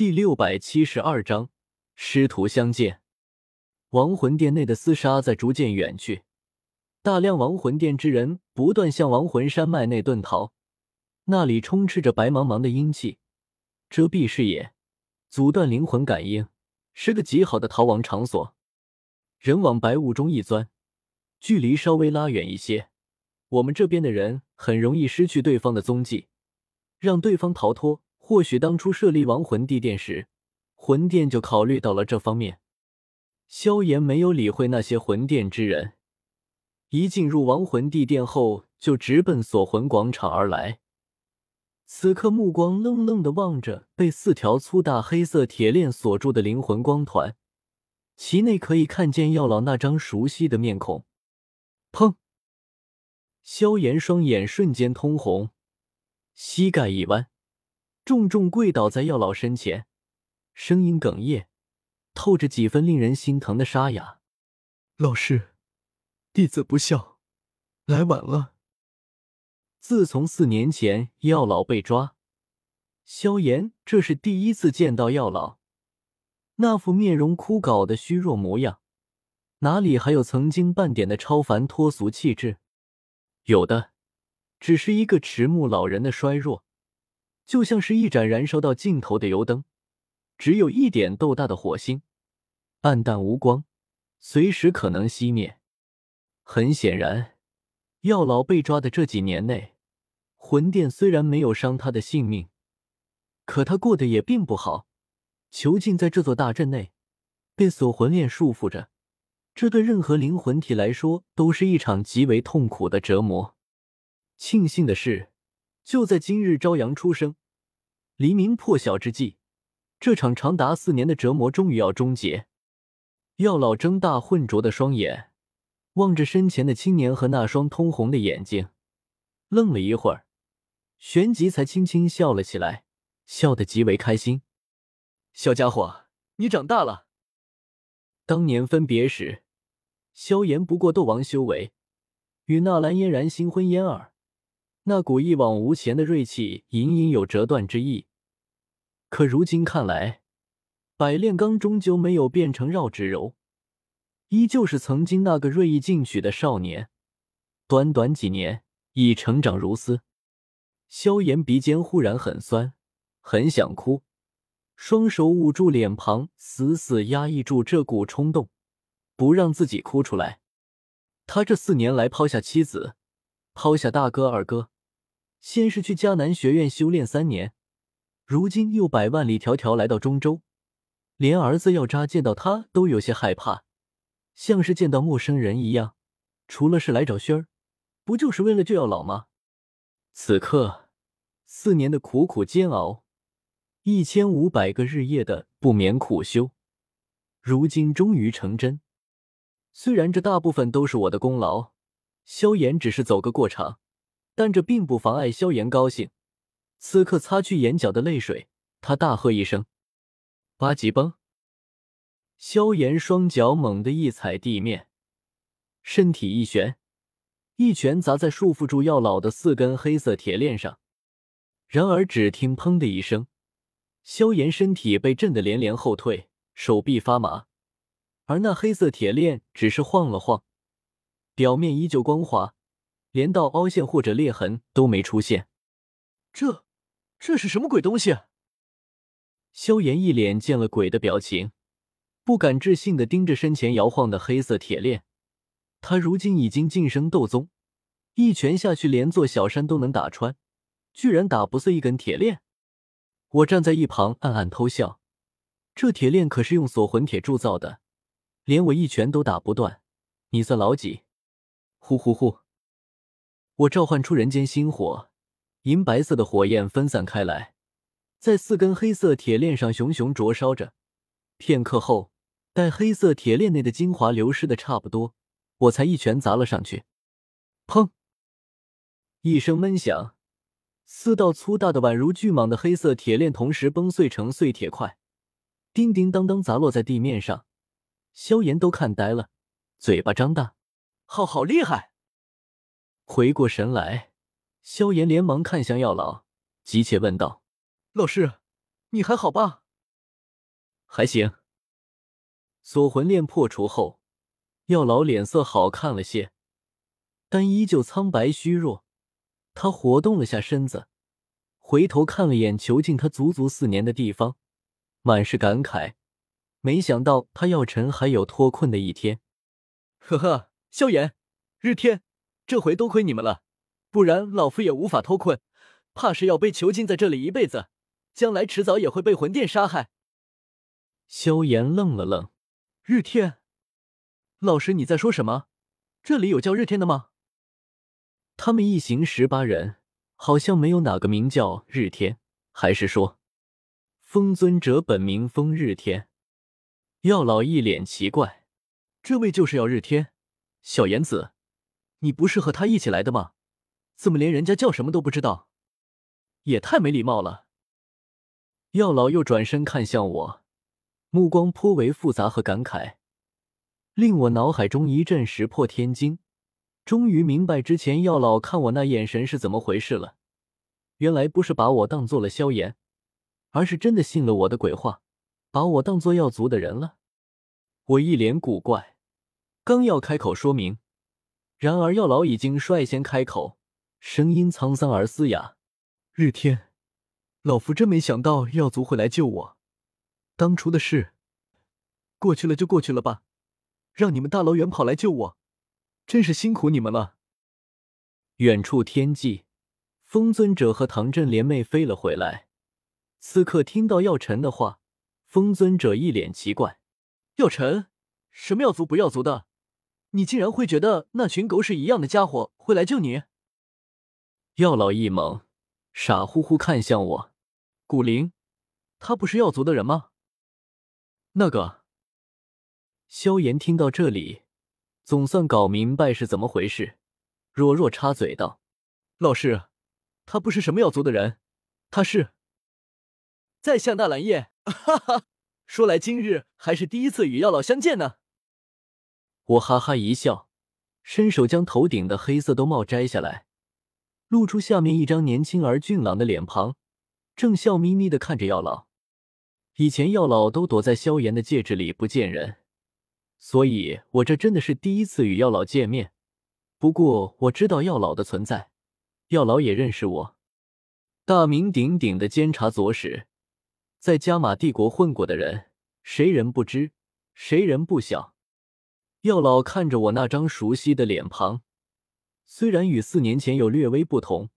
第六百七十二章师徒相见。亡魂殿内的厮杀在逐渐远去，大量亡魂殿之人不断向亡魂山脉内遁逃。那里充斥着白茫茫的阴气，遮蔽视野，阻断灵魂感应，是个极好的逃亡场所。人往白雾中一钻，距离稍微拉远一些，我们这边的人很容易失去对方的踪迹，让对方逃脱。或许当初设立亡魂地殿时，魂殿就考虑到了这方面。萧炎没有理会那些魂殿之人，一进入亡魂地殿后，就直奔锁魂广场而来。此刻目光愣愣的望着被四条粗大黑色铁链锁住的灵魂光团，其内可以看见药老那张熟悉的面孔。砰！萧炎双眼瞬间通红，膝盖一弯。重重跪倒在药老身前，声音哽咽，透着几分令人心疼的沙哑：“老师，弟子不孝，来晚了。”自从四年前药老被抓，萧炎这是第一次见到药老，那副面容枯槁的虚弱模样，哪里还有曾经半点的超凡脱俗气质？有的，只是一个迟暮老人的衰弱。就像是一盏燃烧到尽头的油灯，只有一点豆大的火星，暗淡无光，随时可能熄灭。很显然，药老被抓的这几年内，魂殿虽然没有伤他的性命，可他过得也并不好。囚禁在这座大阵内，被锁魂链束缚着，这对任何灵魂体来说都是一场极为痛苦的折磨。庆幸的是，就在今日朝阳初升。黎明破晓之际，这场长达四年的折磨终于要终结。药老睁大浑浊的双眼，望着身前的青年和那双通红的眼睛，愣了一会儿，旋即才轻轻笑了起来，笑得极为开心。小家伙，你长大了。当年分别时，萧炎不过斗王修为，与纳兰嫣然新婚燕尔，那股一往无前的锐气，隐隐有折断之意。可如今看来，百炼钢终究没有变成绕指柔，依旧是曾经那个锐意进取的少年。短短几年，已成长如斯。萧炎鼻尖忽然很酸，很想哭，双手捂住脸庞，死死压抑住这股冲动，不让自己哭出来。他这四年来抛下妻子，抛下大哥二哥，先是去迦南学院修炼三年。如今又百万里迢迢来到中州，连儿子药渣见到他都有些害怕，像是见到陌生人一样。除了是来找轩儿，不就是为了救药老吗？此刻，四年的苦苦煎熬，一千五百个日夜的不眠苦修，如今终于成真。虽然这大部分都是我的功劳，萧炎只是走个过场，但这并不妨碍萧炎高兴。此刻擦去眼角的泪水，他大喝一声：“八级崩！”萧炎双脚猛地一踩地面，身体一旋，一拳砸在束缚住药老的四根黑色铁链上。然而，只听“砰”的一声，萧炎身体被震得连连后退，手臂发麻，而那黑色铁链只是晃了晃，表面依旧光滑，连道凹陷或者裂痕都没出现。这。这是什么鬼东西？萧炎一脸见了鬼的表情，不敢置信的盯着身前摇晃的黑色铁链。他如今已经晋升斗宗，一拳下去连座小山都能打穿，居然打不碎一根铁链。我站在一旁暗暗偷笑，这铁链可是用锁魂铁铸造的，连我一拳都打不断，你算老几？呼呼呼！我召唤出人间星火。银白色的火焰分散开来，在四根黑色铁链上熊熊灼烧着。片刻后，待黑色铁链内的精华流失的差不多，我才一拳砸了上去。砰！一声闷响，四道粗大的、宛如巨蟒的黑色铁链同时崩碎成碎铁块，叮叮当当砸落在地面上。萧炎都看呆了，嘴巴张大：“好好厉害！”回过神来。萧炎连忙看向药老，急切问道：“老师，你还好吧？”还行。锁魂链破除后，药老脸色好看了些，但依旧苍白虚弱。他活动了下身子，回头看了眼囚禁他足足四年的地方，满是感慨。没想到他药尘还有脱困的一天。呵呵，萧炎、日天，这回多亏你们了，不然老夫也无法脱困，怕是要被囚禁在这里一辈子，将来迟早也会被魂殿杀害。萧炎愣了愣。日天，老师你在说什么？这里有叫日天的吗？他们一行十八人，好像没有哪个名叫日天，还是说，风尊者本名风日天？药老一脸奇怪，这位就是要日天，小言子，你不是和他一起来的吗？怎么连人家叫什么都不知道？也太没礼貌了。药老又转身看向我。目光颇为复杂和感慨，令我脑海中一阵石破天惊。终于明白之前药老看我那眼神是怎么回事了。原来不是把我当做了萧炎，而是真的信了我的鬼话，把我当做药族的人了。我一脸古怪，刚要开口说明，然而药老已经率先开口，声音沧桑而嘶哑：“日天，老夫真没想到药族会来救我。”当初的事过去了就过去了吧，让你们大老远跑来救我，真是辛苦你们了。远处天际，风尊者和唐振联袂飞了回来。此刻听到药尘的话，风尊者一脸奇怪：“药尘，什么药族不药族的，你竟然会觉得那群狗屎一样的家伙会来救你？”药老一懵，傻乎乎看向我：“古灵，他不是药族的人吗？”那个，萧炎听到这里，总算搞明白是怎么回事，弱弱插嘴道：“老师，他不是什么药族的人，他是……在下纳兰叶。”哈哈，说来今日还是第一次与药老相见呢。我哈哈一笑，伸手将头顶的黑色兜帽摘下来，露出下面一张年轻而俊朗的脸庞，正笑眯眯的看着药老。以前药老都躲在萧炎的戒指里不见人，所以我这真的是第一次与药老见面。不过我知道药老的存在，药老也认识我。大名鼎鼎的监察左使，在加玛帝国混过的人，谁人不知，谁人不晓？药老看着我那张熟悉的脸庞，虽然与四年前有略微不同，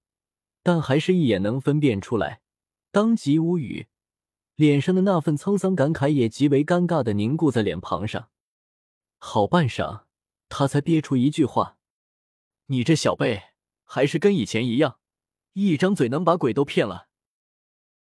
但还是一眼能分辨出来，当即无语。脸上的那份沧桑感慨也极为尴尬的凝固在脸庞上。好半晌，他才憋出一句话：“你这小辈，还是跟以前一样，一张嘴能把鬼都骗了。”